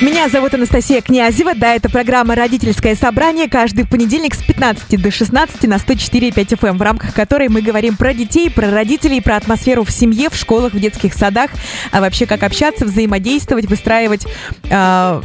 Меня зовут Анастасия Князева. Да, это программа «Родительское собрание» каждый понедельник с 15 до 16 на 104,5 FM, эм, в рамках которой мы говорим про детей, про родителей, про атмосферу в семье, в школах, в детских садах, а вообще как общаться, взаимодействовать, выстраивать э,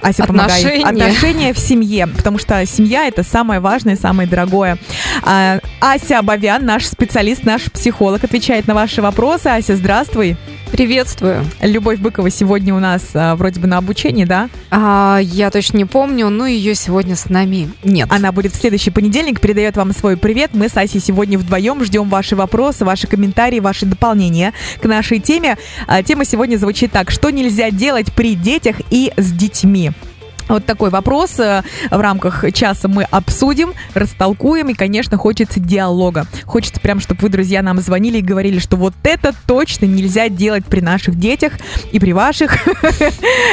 Ася, отношения. помогай. Отношения в семье, потому что семья это самое важное, самое дорогое. А, Ася Абовян, наш специалист, наш психолог, отвечает на ваши вопросы. Ася, здравствуй. Приветствую. Любовь Быкова сегодня у нас а, вроде бы на обучении, да? А, я точно не помню, но ее сегодня с нами нет. Она будет в следующий понедельник, передает вам свой привет. Мы с Асей сегодня вдвоем ждем ваши вопросы, ваши комментарии, ваши дополнения к нашей теме. А, тема сегодня звучит так. Что нельзя делать при детях и с детьми? Вот такой вопрос э, в рамках часа мы обсудим, растолкуем, и, конечно, хочется диалога. Хочется прям, чтобы вы, друзья, нам звонили и говорили, что вот это точно нельзя делать при наших детях и при ваших.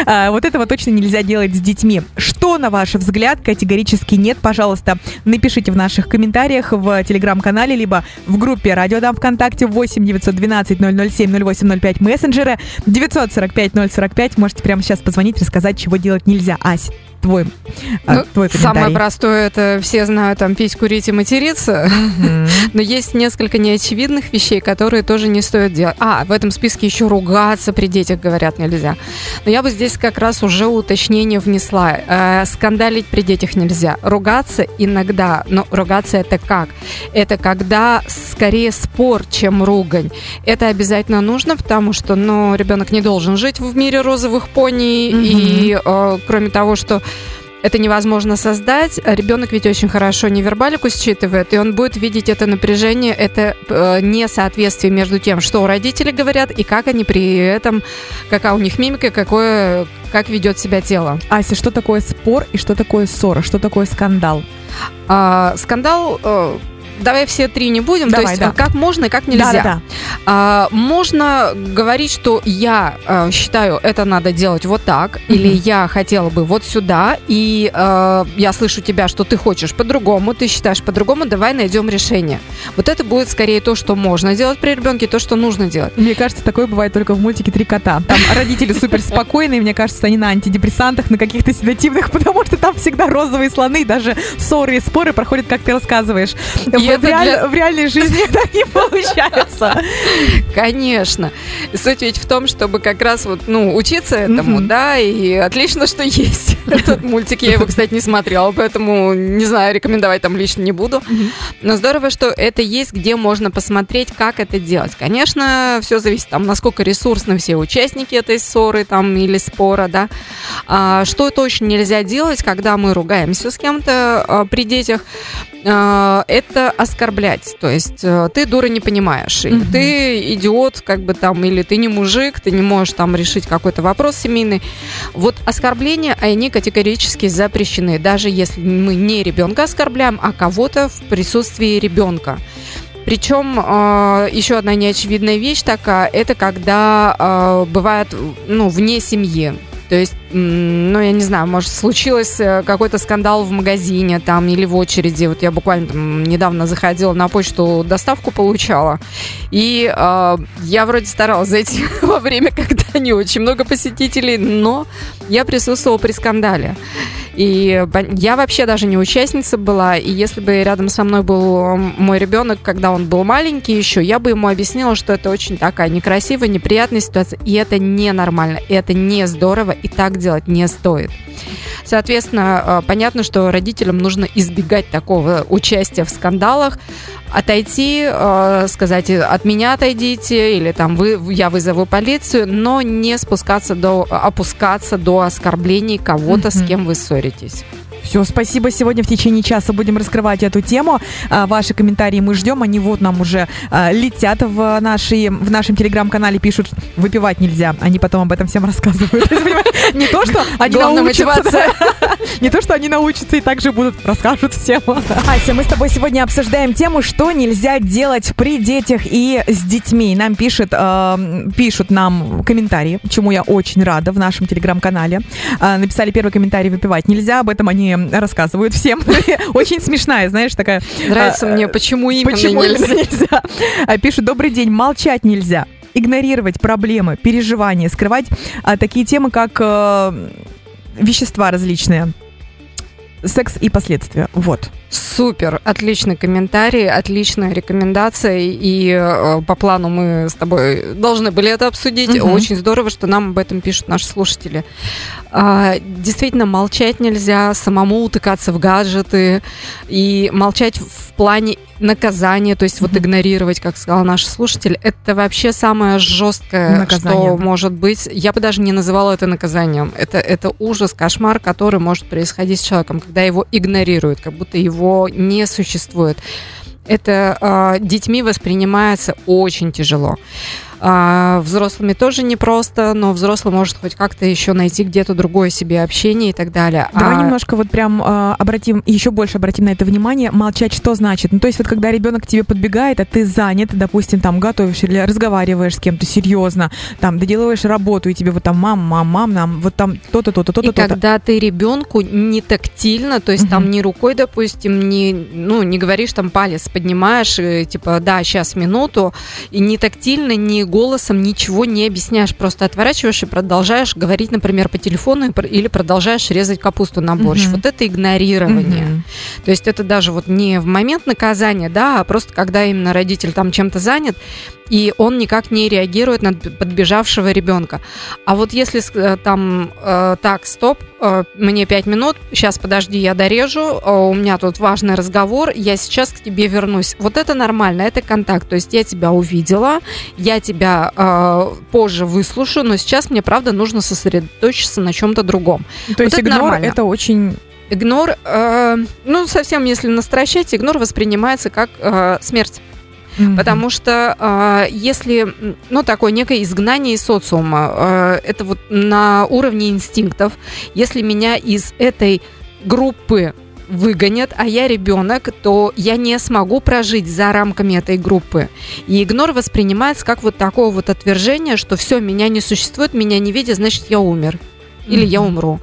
А, вот этого точно нельзя делать с детьми. Что, на ваш взгляд, категорически нет? Пожалуйста, напишите в наших комментариях в телеграм-канале, либо в группе Радио Дам ВКонтакте 8 912 007 0805 мессенджеры 945 045. Можете прямо сейчас позвонить, рассказать, чего делать нельзя. Ася, твой, а, ну, твой Самое простое это все знают там пить, курить и материться. Но есть несколько неочевидных вещей, которые тоже не стоит делать. А, в этом списке еще ругаться при детях, говорят, нельзя. Но я бы здесь как раз уже уточнение внесла. Э, скандалить при детях нельзя. Ругаться иногда. Но ругаться это как? Это когда скорее спор, чем ругань. Это обязательно нужно, потому что ну, ребенок не должен жить в мире розовых пони. И э, кроме того, что это невозможно создать. Ребенок ведь очень хорошо невербалику считывает, и он будет видеть это напряжение, это э, несоответствие между тем, что родители говорят, и как они при этом, какая у них мимика, какое, как ведет себя тело. Ася, что такое спор и что такое ссора, что такое скандал? А, скандал э, давай все три не будем. Давай, То есть да. как можно и как нельзя. Да, да. А, можно говорить, что я а, считаю, это надо делать вот так, mm-hmm. или я хотела бы вот сюда, и а, я слышу тебя, что ты хочешь по-другому, ты считаешь по-другому, давай найдем решение. Вот это будет скорее то, что можно делать при ребенке, то, что нужно делать. Мне кажется, такое бывает только в мультике «Три кота». Там родители супер спокойные, мне кажется, они на антидепрессантах, на каких-то седативных, потому что там всегда розовые слоны, даже ссоры и споры проходят, как ты рассказываешь. И в, реаль... для... в реальной жизни так не получается. Конечно. Суть ведь в том, чтобы как раз вот, ну, учиться этому, да, и отлично, что есть этот мультик. Я его, кстати, не смотрела, поэтому, не знаю, рекомендовать там лично не буду. Но здорово, что это есть, где можно посмотреть, как это делать. Конечно, все зависит, там, насколько ресурсны все участники этой ссоры там или спора, да. А, что точно нельзя делать, когда мы ругаемся с кем-то а, при детях, а, это оскорблять. То есть э, ты дура не понимаешь, или mm-hmm. ты идиот, как бы там, или ты не мужик, ты не можешь там решить какой-то вопрос семейный. Вот оскорбления, они категорически запрещены, даже если мы не ребенка оскорбляем, а кого-то в присутствии ребенка. Причем э, еще одна неочевидная вещь такая, это когда э, бывает ну, вне семьи. То есть, ну, я не знаю, может, случилось э, какой-то скандал в магазине там или в очереди. Вот я буквально там недавно заходила на почту, доставку получала. И э, я вроде старалась зайти во время, когда не очень много посетителей, но я присутствовала при скандале. И я вообще даже не участница была, и если бы рядом со мной был мой ребенок, когда он был маленький еще, я бы ему объяснила, что это очень такая некрасивая, неприятная ситуация, и это ненормально, это не здорово, и так делать не стоит. Соответственно, э, понятно, что родителям нужно избегать такого участия в скандалах, отойти, э, сказать, от меня отойдите, или там вы, я вызову полицию, но не спускаться до, опускаться до оскорблений кого-то, mm-hmm. с кем вы ссоритесь. Все, спасибо. Сегодня в течение часа будем раскрывать эту тему. А, ваши комментарии мы ждем. Они вот нам уже а, летят в, нашей, в нашем телеграм-канале, пишут, выпивать нельзя. Они потом об этом всем рассказывают. Не то, что они научатся. Не то, что они научатся и также будут расскажут всем. Ася, мы с тобой сегодня обсуждаем тему, что нельзя делать при детях и с детьми. Нам пишут, э, пишут нам комментарии, чему я очень рада в нашем телеграм-канале. Э, написали первый комментарий «Выпивать нельзя». Об этом они рассказывают всем. Очень смешная, знаешь, такая... Нравится а, мне, почему именно почему нельзя. А, пишут, добрый день, молчать нельзя. игнорировать проблемы, переживания, скрывать а, такие темы, как э, вещества различные, секс и последствия. Вот. Супер, отличный комментарий, отличная рекомендация, и э, по плану мы с тобой должны были это обсудить. Мгм. Очень здорово, что нам об этом пишут наши слушатели. А, действительно, молчать нельзя, самому утыкаться в гаджеты и молчать в плане наказания, то есть вот игнорировать, как сказал наш слушатель, это вообще самое жесткое, Наказание, что может быть. Я бы даже не называла это наказанием. Это, это ужас, кошмар, который может происходить с человеком, когда его игнорируют, как будто его не существует. Это а, детьми воспринимается очень тяжело. А, взрослыми тоже непросто, но взрослый может хоть как-то еще найти где-то другое себе общение и так далее. Давай А, немножко вот прям э, обратим, еще больше обратим на это внимание. Молчать что значит? Ну, то есть вот когда ребенок к тебе подбегает, а ты занят, допустим, там готовишь или разговариваешь с кем-то серьезно, там доделываешь работу, и тебе вот там мам, мам, мам, нам вот там то-то, то-то, то-то, И то-то. когда ты ребенку не тактильно, то есть там не рукой, допустим, не, ну, не говоришь там палец, поднимаешь, и, типа, да, сейчас минуту, и не тактильно, ни голосом ничего не объясняешь, просто отворачиваешь и продолжаешь говорить, например, по телефону или продолжаешь резать капусту на борщ. Мгм. Вот это игнорирование. Мгм. То есть это даже вот не в момент наказания, да, а просто когда именно родитель там чем-то занят, и он никак не реагирует на подбежавшего ребенка. А вот если э, там э, так, стоп, э, мне пять минут, сейчас подожди, я дорежу, э, у меня тут важный разговор, я сейчас к тебе вернусь. Вот это нормально, это контакт. То есть я тебя увидела, я тебя э, позже выслушаю, но сейчас мне правда нужно сосредоточиться на чем-то другом. То есть это игнор нормально. это очень... Игнор, э, ну, совсем если настращать, игнор воспринимается как э, смерть. Мгм. Потому что э, если, ну, такое некое изгнание из социума, э, это вот на уровне инстинктов, если меня из этой группы выгонят, а я ребенок, то я не смогу прожить за рамками этой группы. И игнор воспринимается как вот такое вот отвержение, что все, меня не существует, меня не видят, значит, я умер. Или я Мгм. умру.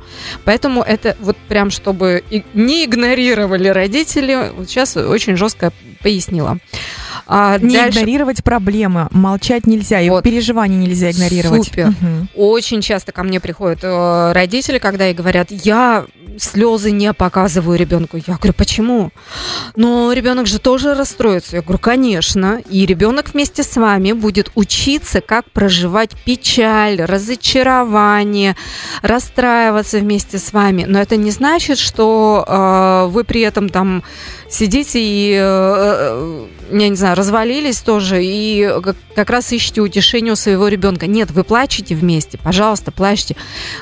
Поэтому это вот прям, чтобы не игнорировали родители, вот сейчас очень жестко пояснила. А Не дальше игнорировать проблемы, молчать нельзя, Вот. переживания нельзя игнорировать. Супер. Мгм. очень часто ко мне приходят э, родители, когда и говорят, я слезы не показываю ребенку. Я говорю, почему? Но ребенок же тоже расстроится. Я говорю, конечно. И ребенок вместе с вами будет учиться, как проживать печаль, разочарование, расстраиваться вместе с вами. Но это не значит, что э, вы при этом там сидите и, э, э, я не знаю, развалились тоже и как, раз ищете утешение у своего ребенка. Нет, вы плачете вместе, пожалуйста, плачьте.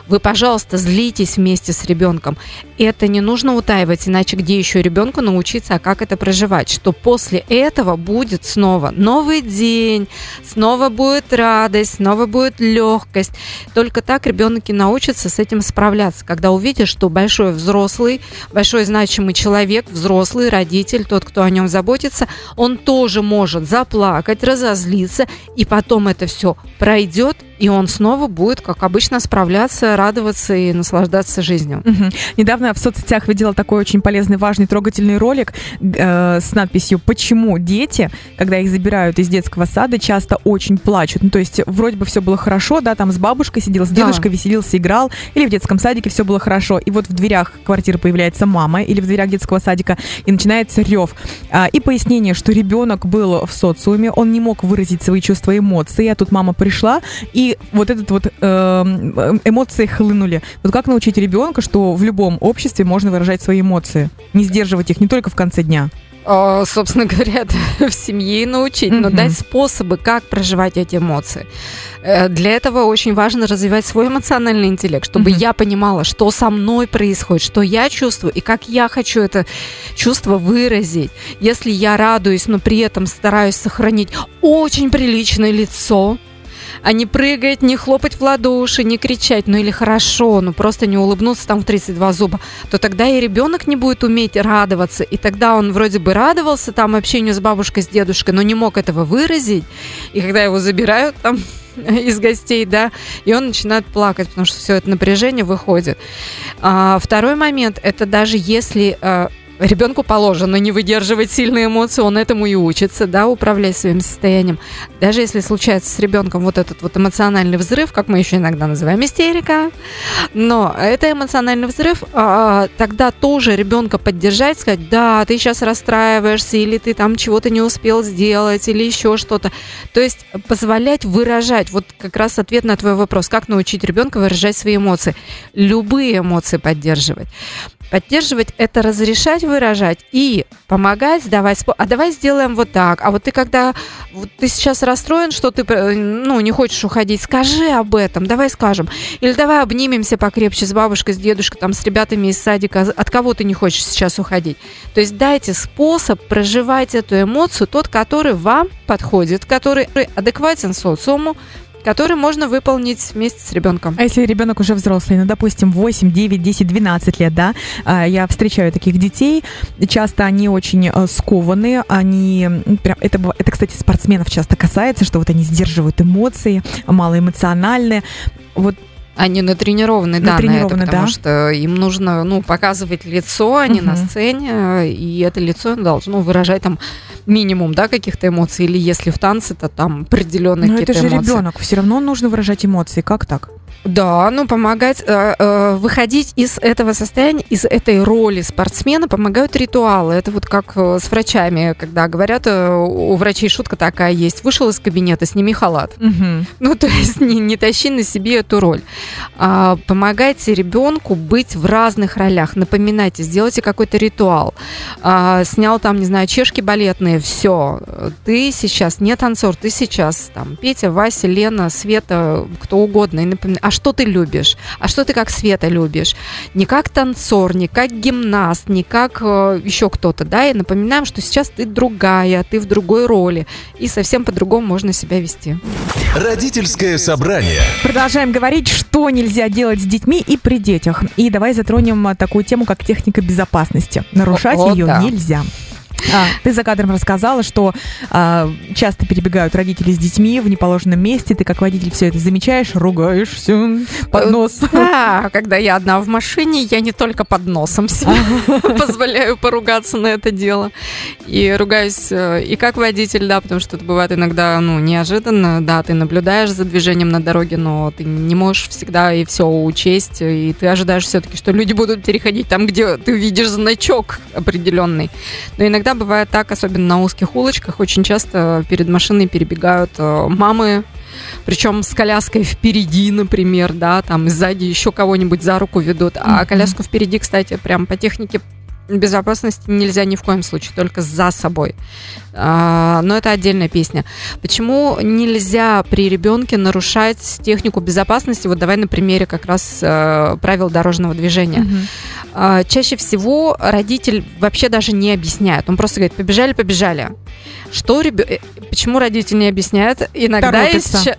Вы, пожалуйста, злитесь вместе с ребенком. Это не нужно утаивать, иначе где еще ребенку научиться, а как это проживать? Что после этого будет снова новый день, снова будет радость, снова будет легкость. Только так ребенок и научится с этим справляться, когда увидишь, что большой взрослый, большой значимый человек, взрослый родитель, тот, кто о нем заботится, он тоже может заплакать, разозлиться, и потом это все пройдет, и он снова будет, как обычно, справляться, радоваться и наслаждаться жизнью. Мгм. Недавно в соцсетях видела такой очень полезный, важный, трогательный ролик э, с надписью «Почему дети, когда их забирают из детского сада, часто очень плачут?» Ну, то есть вроде бы все было хорошо, да, там с бабушкой сидел, с Да. дедушкой веселился, играл, или в детском садике все было хорошо, и вот в дверях квартиры появляется мама, или в дверях детского садика, и начинается рев. А, и пояснение, что ребенок был в социуме, он не мог выразить свои чувства и эмоции, а тут мама пришла, и вот этот вот эм, эмоции хлынули. Вот как научить ребенка, что в любом обществе можно выражать свои эмоции, не сдерживать их не только в конце дня. А, собственно говоря, в семье и научить, но Мгм. дать способы, как проживать эти эмоции. Э, Для этого очень важно развивать свой эмоциональный интеллект, чтобы Мгм. я понимала, что со мной происходит, что я чувствую и как я хочу это чувство выразить. Если я радуюсь, но при этом стараюсь сохранить очень приличное лицо, а не прыгать, не хлопать в ладоши, не кричать, ну или хорошо, ну просто не улыбнуться там в 32 зуба, то тогда и ребенок не будет уметь радоваться, и тогда он вроде бы радовался там общению с бабушкой, с дедушкой, но не мог этого выразить, и когда его забирают там из гостей, да, и он начинает плакать, потому что все это напряжение выходит. А, второй момент, это даже если э, ребенку положено не выдерживать сильные эмоции, он этому и учится, да, управлять своим состоянием. Даже если случается с ребенком вот этот вот эмоциональный взрыв, как мы еще иногда называем истерика, но это эмоциональный взрыв, а, тогда тоже ребенка поддержать, сказать, да, ты сейчас расстраиваешься, или ты там чего-то не успел сделать, или еще что-то. То есть позволять выражать, вот как раз ответ на твой вопрос, как научить ребенка выражать свои эмоции. Любые эмоции поддерживать. Поддерживать – это разрешать выражать и помогать, давать. А давай сделаем вот так. А вот ты когда вот ты сейчас расстроен, что ты ну, не хочешь уходить, скажи об этом, давай скажем. Или давай обнимемся покрепче с бабушкой, с дедушкой, там, с ребятами из садика. От кого ты не хочешь сейчас уходить? То есть дайте способ проживать эту эмоцию, тот, который вам подходит, который адекватен социуму, который можно выполнить вместе с ребенком. А если ребенок уже взрослый, ну, допустим, 8, 9, 10, 12 лет, да, а, я встречаю таких детей, часто они очень э, скованы, они, прям, это, это, кстати, спортсменов часто касается, что вот они сдерживают эмоции, малоэмоциональные, вот они натренированы, да, натренированы, на это, потому да? что им нужно, ну, показывать лицо, а не угу. на сцене, и это лицо должно выражать там минимум, да, каких-то эмоций, или если в танце, то там определенные какие-то эмоции. Но это же ребенок, все равно нужно выражать эмоции, как так? Да, ну помогать э, э, выходить из этого состояния, из этой роли спортсмена помогают ритуалы. Это вот как э, с врачами, когда говорят, э, у врачей шутка такая есть: вышел из кабинета, сними халат. Угу. Ну то есть не, не тащи на себе эту роль. А, помогайте ребенку быть в разных ролях. Напоминайте, сделайте какой-то ритуал. А, снял там, не знаю, чешки балетные, все. Ты сейчас не танцор, ты сейчас там Петя, Вася, Лена, Света, кто угодно. И напоминай, а что ты любишь, а что ты как Света любишь. Не как танцор, не как гимнаст, не как э, еще кто-то, да, и напоминаем, что сейчас ты другая, ты в другой роли, и совсем по-другому можно себя вести. Родительское собрание. Продолжаем говорить, что нельзя делать с детьми и при детях. И давай затронем э, такую тему, как техника безопасности. Нарушать О, ее да. нельзя. А, ты за кадром рассказала, что а, часто перебегают родители с детьми в неположенном месте. Ты как водитель все это замечаешь, ругаешься под нос. Да, когда я одна в машине, я не только под носом себе позволяю поругаться на это дело. И ругаюсь э, и как водитель, да, потому что это бывает иногда, ну, неожиданно, да, ты наблюдаешь за движением на дороге, но ты не можешь всегда и все учесть, и ты ожидаешь все-таки, что люди будут переходить там, где ты видишь значок определенный. Но иногда бывает так, особенно на узких улочках, очень часто перед машиной перебегают э, мамы, причем с коляской впереди, например, да, там сзади еще кого-нибудь за руку ведут, а коляску впереди, кстати, прям по технике безопасности нельзя ни в коем случае, только за собой. А, но это отдельная песня. Почему нельзя при ребенке нарушать технику безопасности? Вот давай на примере как раз э, правил дорожного движения. Мгм. Чаще всего родитель вообще даже не объясняет. Он просто говорит, побежали, побежали. Что ребё- э, Почему родитель не объясняет? Иногда Торопится.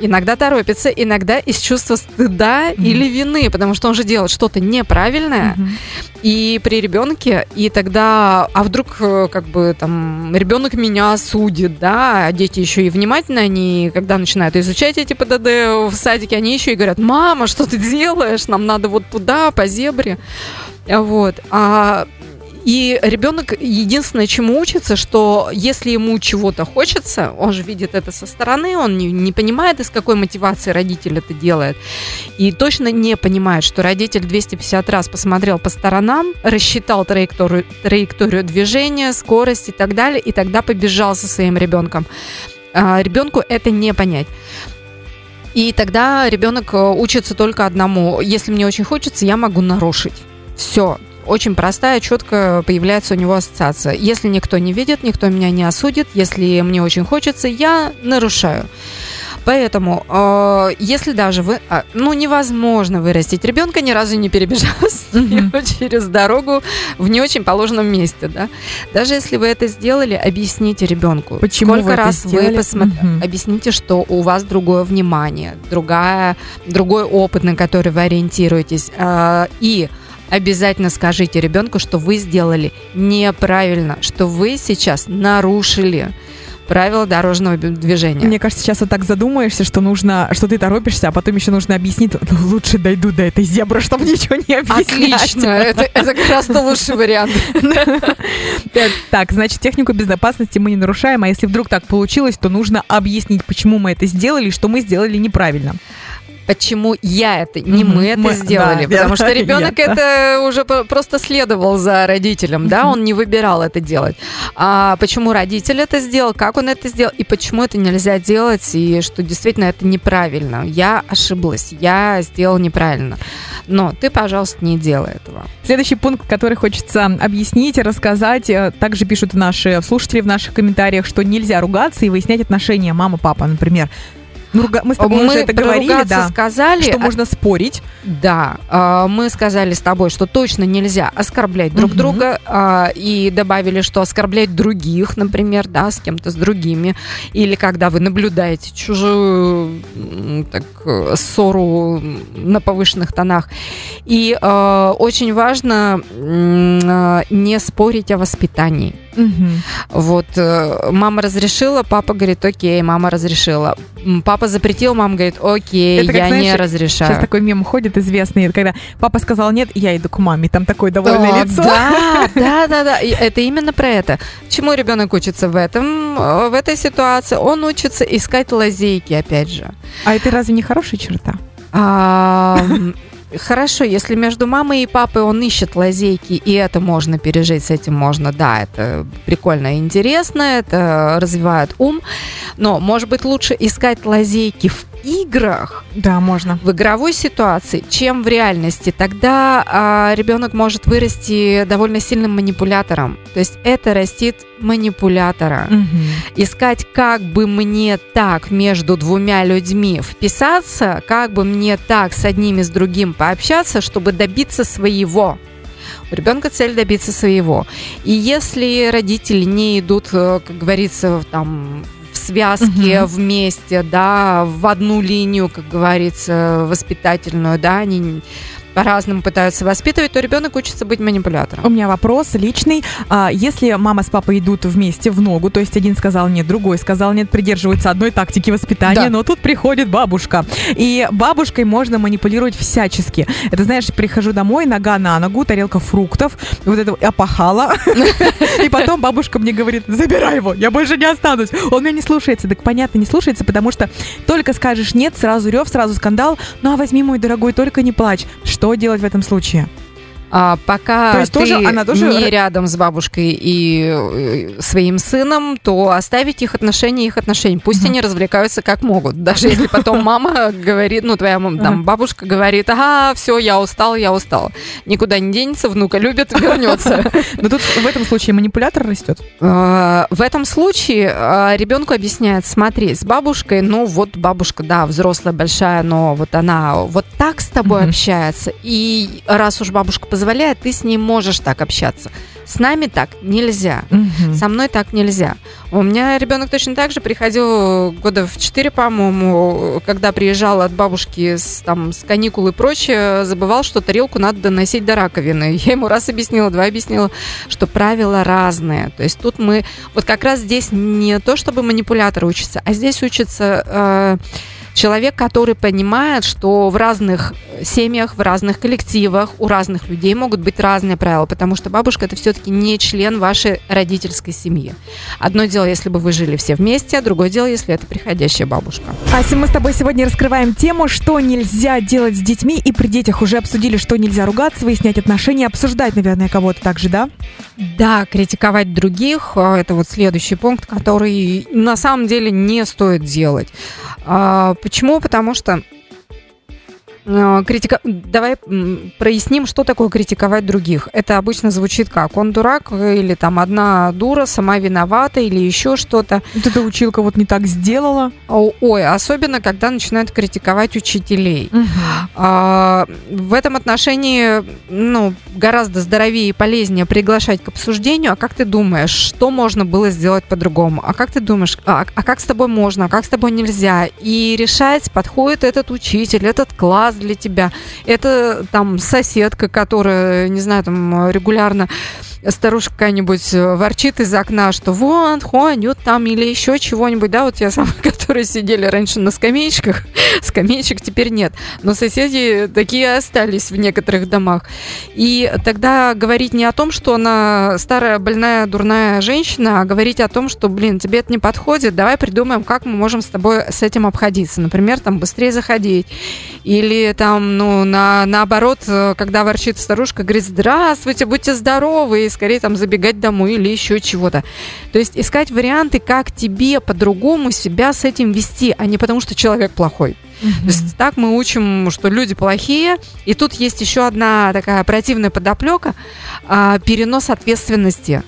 Иногда торопится, иногда из чувства стыда Мгм. или вины, потому что он же делает что-то неправильное, Мгм. и при ребенке, и тогда, а вдруг э, как бы там ребенок меня осудит, да, а дети еще и внимательно, они когда начинают изучать эти ПДД в садике, они еще и говорят, мама, что ты делаешь, нам надо вот туда, по зебре, вот, а и ребенок единственное, чему учится, что если ему чего-то хочется, он же видит это со стороны, он не, не понимает, из какой мотивации родитель это делает. И точно не понимает, что родитель 250 раз посмотрел по сторонам, рассчитал траекторию, траекторию движения, скорость и так далее, и тогда побежал со своим ребенком. А, ребенку это не понять. И тогда ребенок э, учится только одному. Если мне очень хочется, я могу нарушить. Все. Очень простая, четко появляется у него ассоциация. Если никто не видит, никто меня не осудит, если мне очень хочется, я нарушаю. Поэтому, э, если даже вы, а, ну, невозможно вырастить ребенка, ни разу не перебежав ним через дорогу в не очень положенном месте, да. Даже если вы это сделали, объясните ребенку. Почему Сколько вы раз сделали? вы посмотрели, Мгм. объясните, что у вас другое внимание, другая, другой опыт, на который вы ориентируетесь, э, и обязательно скажите ребенку, что вы сделали неправильно, что вы сейчас нарушили правила дорожного движения. Мне кажется, сейчас вот так задумаешься, что нужно, что ты торопишься, а потом еще нужно объяснить, ну, лучше дойду до этой зебры, чтобы ничего не объяснять. Отлично, это, это как раз лучший вариант. Так, значит, технику безопасности мы не нарушаем, а если вдруг так получилось, то нужно объяснить, почему мы это сделали, и что мы сделали неправильно. Почему я это, не мы это Мы- сделали? да, потому что ребенок я. это уже по- просто следовал за родителем, да, он не выбирал это делать. А почему родитель это сделал, как он это сделал, и почему это нельзя делать, и что действительно это неправильно. Я ошиблась, я сделал неправильно. Но ты, пожалуйста, не делай этого. Следующий пункт, который хочется объяснить и рассказать, э, также пишут наши слушатели в наших комментариях, что нельзя ругаться и выяснять отношения мама-папа, например. Ну, руга- мы с тобой уже это говорили, да. сказали, Что а- можно спорить. Да, а, мы сказали с тобой, что точно нельзя оскорблять друг Мгм. друга, а, и добавили, что оскорблять других, например, да, с кем-то, с другими, или когда вы наблюдаете чужую так, э, ссору на повышенных тонах. И э, очень важно э, не спорить о воспитании. Мгм. Вот э, мама разрешила, папа говорит, окей, мама разрешила. Папа запретил, мама говорит, окей, Это как, я не знаешь, разрешаю. Сейчас такой мем ходит известный, когда папа сказал нет, я иду к маме, там такое довольное О, лицо. Да, да, да, да. Это именно про это. Чему ребенок учится в этом, э, в этой ситуации? Он учится искать лазейки, опять же. А это разве не хорошая черта? Хорошо, если между мамой и папой он ищет лазейки, и это можно пережить, с этим можно, да, это прикольно и интересно, это развивает ум, но, может быть, лучше искать лазейки в играх, Да, можно. в игровой ситуации, чем в реальности. Тогда а, ребенок может вырасти довольно сильным манипулятором. То есть это растит манипулятора. Мгм. Искать, как бы мне так между двумя людьми вписаться, как бы мне так с одним и с другим пообщаться, чтобы добиться своего. У ребенка цель добиться своего. И если родители не идут, э, как говорится, там в связке Мгм. вместе, да, в одну линию, как говорится, воспитательную, да, они по-разному пытаются воспитывать, то ребенок учится быть У манипулятором. меня вопрос личный. А, если мама с папой идут вместе в ногу, то есть один сказал нет, другой сказал нет, придерживаются одной тактики воспитания, Да. но тут приходит бабушка. И бабушкой можно манипулировать всячески. Это, знаешь, прихожу домой, нога на ногу, тарелка фруктов, вот это опахала. И потом бабушка мне говорит, забирай его, я больше не останусь. Он меня не слушается. Так понятно, не слушается, потому что только скажешь нет, сразу рев, сразу скандал. Ну а возьми, мой дорогой, только не плачь. Что делать в этом случае? А пока То есть ты тоже- она тоже не рядом с бабушкой и э, своим сыном, то оставить их отношения их отношения. Пусть Мгм. они развлекаются как могут. Даже если потом мама говорит, ну, твоя мама, там, бабушка говорит, ага, все, я устал, я устал. Никуда не денется, внука любит, вернется. Но тут в этом случае манипулятор растет. Э, В этом случае э, ребенку объясняют, смотри, с бабушкой, ну вот бабушка, да, взрослая, большая, но вот она вот так с тобой общается, и раз уж бабушка позволяет, ты с ней можешь так общаться. С нами так нельзя. Со мной так нельзя. У меня ребенок точно так же приходил года в 4, по-моему, когда приезжал от бабушки с, там, с каникул и прочее, забывал, что тарелку надо доносить до раковины. Я ему раз объяснила, два объяснила, что правила разные. То есть тут мы... Вот как раз здесь не то, чтобы манипулятор учится, а здесь учится... э, Человек, который понимает, что в разных семьях, в разных коллективах у разных людей могут быть разные правила, потому что бабушка это все-таки не член вашей родительской семьи. Одно дело, если бы вы жили все вместе, а другое дело, если это приходящая бабушка. Ася, мы с тобой сегодня раскрываем тему, что нельзя делать с детьми, и при детях уже обсудили, что нельзя ругаться, выяснять отношения, обсуждать, наверное, кого-то также, да? Да, критиковать других а, это вот следующий пункт, который на самом деле не стоит делать. А, Почему? Потому что критика... Давай проясним, что такое критиковать других. Это обычно звучит как он дурак или там одна дура сама виновата или еще что-то. Вот эта училка вот не так сделала. Ой, особенно когда начинают критиковать учителей. А, в этом отношении ну, гораздо здоровее и полезнее приглашать к обсуждению. А как ты думаешь, что можно было сделать по-другому? А как ты думаешь, а, а как с тобой можно, а как с тобой нельзя? И решать, подходит этот учитель, этот класс для тебя. Это там соседка, которая, не знаю, там регулярно старушка какая-нибудь э, ворчит из окна, что вот, ходят там или еще чего-нибудь, да, вот те самые, которые сидели раньше на скамеечках, скамеечек теперь нет, но соседи такие остались в некоторых домах. И тогда говорить не о том, что она старая, больная, дурная женщина, а говорить о том, что, блин, тебе это не подходит, давай придумаем, как мы можем с тобой с этим обходиться. Например, там быстрее заходить. Или там, ну, на, наоборот, э, когда ворчит старушка, говорит, здравствуйте, будьте здоровы, и скорее там забегать домой или еще чего-то. То есть искать варианты, как тебе по-другому себя с этим вести, а не потому, что человек плохой. Mm-hmm. То есть так мы учим, что люди плохие. И тут есть еще одна такая противная подоплека а, перенос ответственности.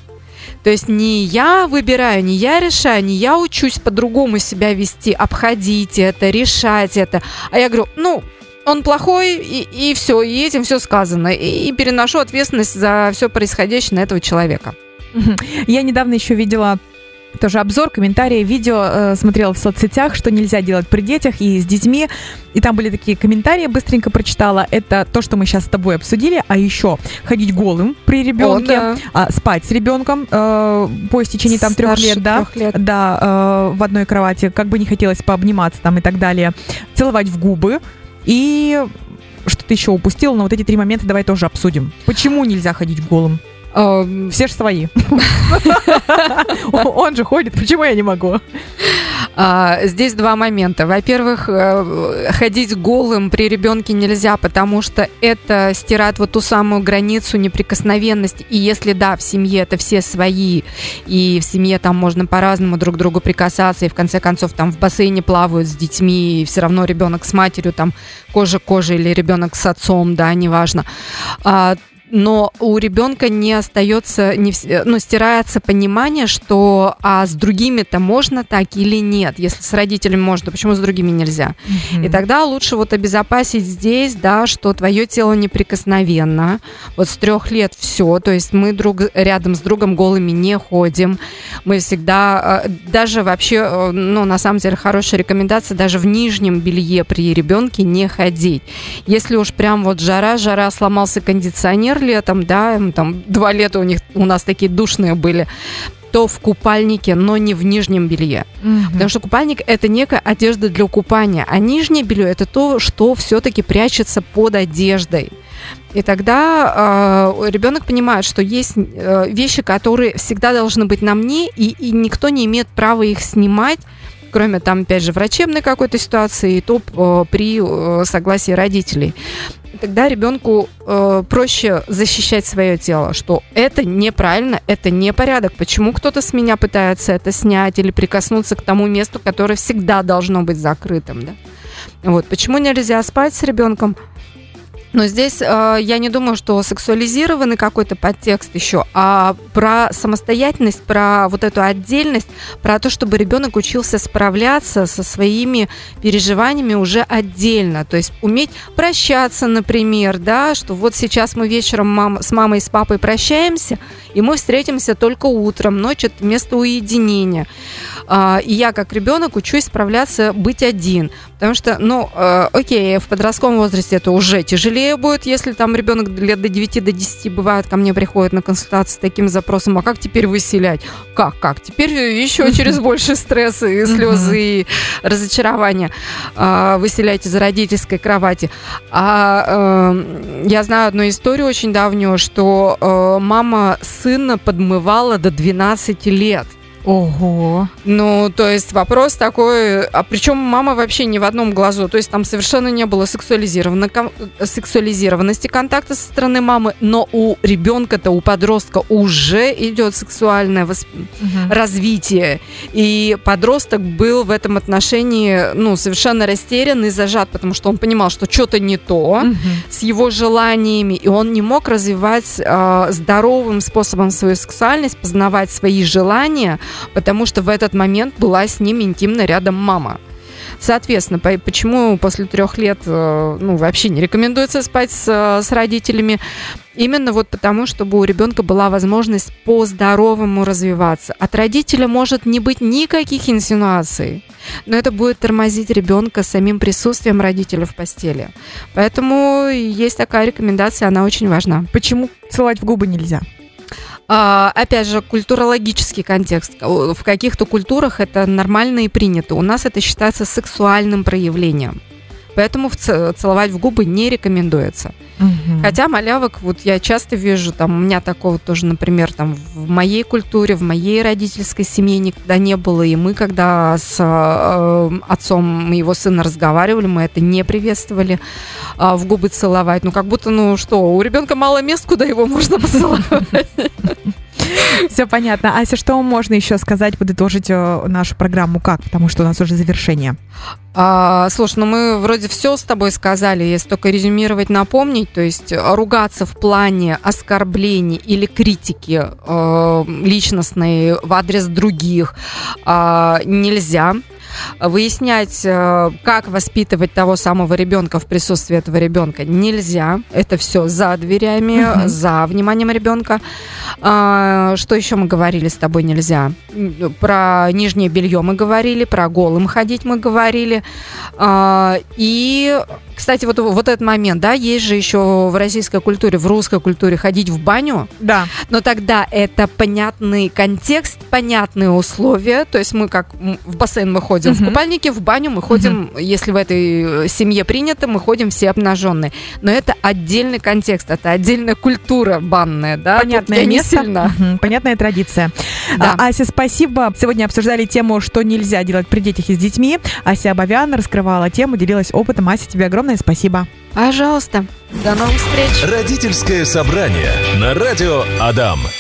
То есть не я выбираю, не я решаю, не я учусь по-другому себя вести, обходить это, решать это. А я говорю, ну, он плохой, и, и все, и этим все сказано. И, и переношу ответственность за все происходящее на этого человека. Я недавно еще видела тоже обзор, комментарии, видео э, смотрела в соцсетях, что нельзя делать при детях и с детьми. И там были такие комментарии, быстренько прочитала. Это то, что мы сейчас с тобой обсудили. А еще ходить голым при ребенке, О, да. а, спать с ребенком э, по истечении там трех лет, да, лет. да э, в одной кровати, как бы не хотелось пообниматься там и так далее. Целовать в губы. И что-то еще упустила, но вот эти три момента давай тоже обсудим. Почему нельзя ходить голым? Все же свои. Он же ходит, почему я не могу? А, здесь два момента. Во-первых, э, ходить голым при ребенке нельзя, потому что это стирает вот ту самую границу неприкосновенности. И если да, в семье это все свои, и в семье там можно по-разному друг к другу прикасаться, и в конце концов там в бассейне плавают с детьми, и все равно ребенок с матерью там кожа к коже или ребенок с отцом, да, неважно, а, но у ребенка не остается, не, ну, стирается понимание, что а с другими-то можно так или нет. Если с родителями можно, то почему с другими нельзя? Mm-hmm. И тогда лучше вот обезопасить здесь, да, что твое тело неприкосновенно. Вот с трех лет все, то есть мы друг рядом с другом голыми не ходим. Мы всегда, а, даже вообще, э, ну, на самом деле, хорошая рекомендация, даже в нижнем белье при ребенке не ходить. Если уж прям вот жара-жара, сломался кондиционер, летом, да, там два лета у них у нас такие душные были, то в купальнике, но не в нижнем белье. Mm-hmm. Потому что купальник это некая одежда для купания, а нижнее белье это то, что все-таки прячется под одеждой. И тогда э, ребенок понимает, что есть э, вещи, которые всегда должны быть на мне, и, и никто не имеет права их снимать, кроме там, опять же, врачебной какой-то ситуации, и то э, при э, согласии родителей тогда ребенку э, проще защищать свое тело, что это неправильно, это не порядок. Почему кто-то с меня пытается это снять или прикоснуться к тому месту, которое всегда должно быть закрытым, да? Вот почему нельзя спать с ребенком? Но здесь э, я не думаю, что сексуализированный какой-то подтекст еще, а про самостоятельность, про вот эту отдельность, про то, чтобы ребенок учился справляться со своими переживаниями уже отдельно. То есть уметь прощаться, например, да, что вот сейчас мы вечером мам, с мамой и с папой прощаемся, и мы встретимся только утром, ночь это место уединения. Э, и я как ребенок учусь справляться, быть один. Потому что, ну, э, окей, в подростковом возрасте это уже тяжелее будет, если там ребенок лет до 9 до 10 бывает, ко мне приходит на консультацию с таким запросом, а как теперь выселять? Как, как? Теперь еще через больше стресса и слезы и разочарования а, выселять из родительской кровати. А э, я знаю одну историю очень давнюю, что э, мама сына подмывала до 12 лет. Ого. Ну, то есть вопрос такой, а причем мама вообще не в одном глазу, то есть там совершенно не было сексуализированности контакта со стороны мамы, но у ребенка-то, у подростка уже идет сексуальное восп... угу. развитие, и подросток был в этом отношении, ну, совершенно растерян и зажат, потому что он понимал, что что-то не то угу. с его желаниями, и он не мог развивать э, здоровым способом свою сексуальность, познавать свои желания, потому что в этот момент была с ним интимно рядом мама. Соответственно, почему после трех лет э, ну, вообще не рекомендуется спать с, с родителями? Именно вот потому, чтобы у ребенка была возможность по-здоровому развиваться. От родителя может не быть никаких инсинуаций, но это будет тормозить ребенка самим присутствием родителя в постели. Поэтому есть такая рекомендация, она очень важна. Почему целовать в губы нельзя? А, опять же, культурологический контекст. В каких-то культурах это нормально и принято. У нас это считается сексуальным проявлением. Поэтому целовать в губы не рекомендуется. Угу. Хотя малявок, вот я часто вижу, там у меня такого тоже, например, там в моей культуре, в моей родительской семье никогда не было, и мы, когда с э, отцом моего сына разговаривали, мы это не приветствовали э, в губы целовать. Ну, как будто, ну что, у ребенка мало мест, куда его можно поцеловать. Все понятно. Ася, что можно еще сказать, подытожить э, нашу программу как? Потому что у нас уже завершение. А, слушай, ну мы вроде все с тобой сказали, если только резюмировать, напомнить, то есть ругаться в плане оскорблений или критики э, личностной в адрес других э, нельзя выяснять, э, как воспитывать того самого ребенка в присутствии этого ребенка нельзя. Это все за дверями, угу. за вниманием ребенка. А, что еще мы говорили с тобой нельзя? Про нижнее белье мы говорили, про голым ходить мы говорили. А, и кстати, вот, вот этот момент, да, есть же еще в российской культуре, в русской культуре ходить в баню. Да. Но тогда это понятный контекст, понятные условия. То есть мы как в бассейн мы ходим угу. в купальнике, в баню мы ходим, угу. если в этой э, семье принято, мы ходим все обнаженные. Но это отдельный контекст, это отдельная культура банная, да. Понятное место. Угу. Понятная традиция. Да. А, Ася, спасибо. Сегодня обсуждали тему, что нельзя делать при детях и с детьми. Ася Абовян раскрывала тему, делилась опытом. Ася, тебе огромное огромное спасибо. Пожалуйста. До новых встреч. Родительское собрание на радио Адам.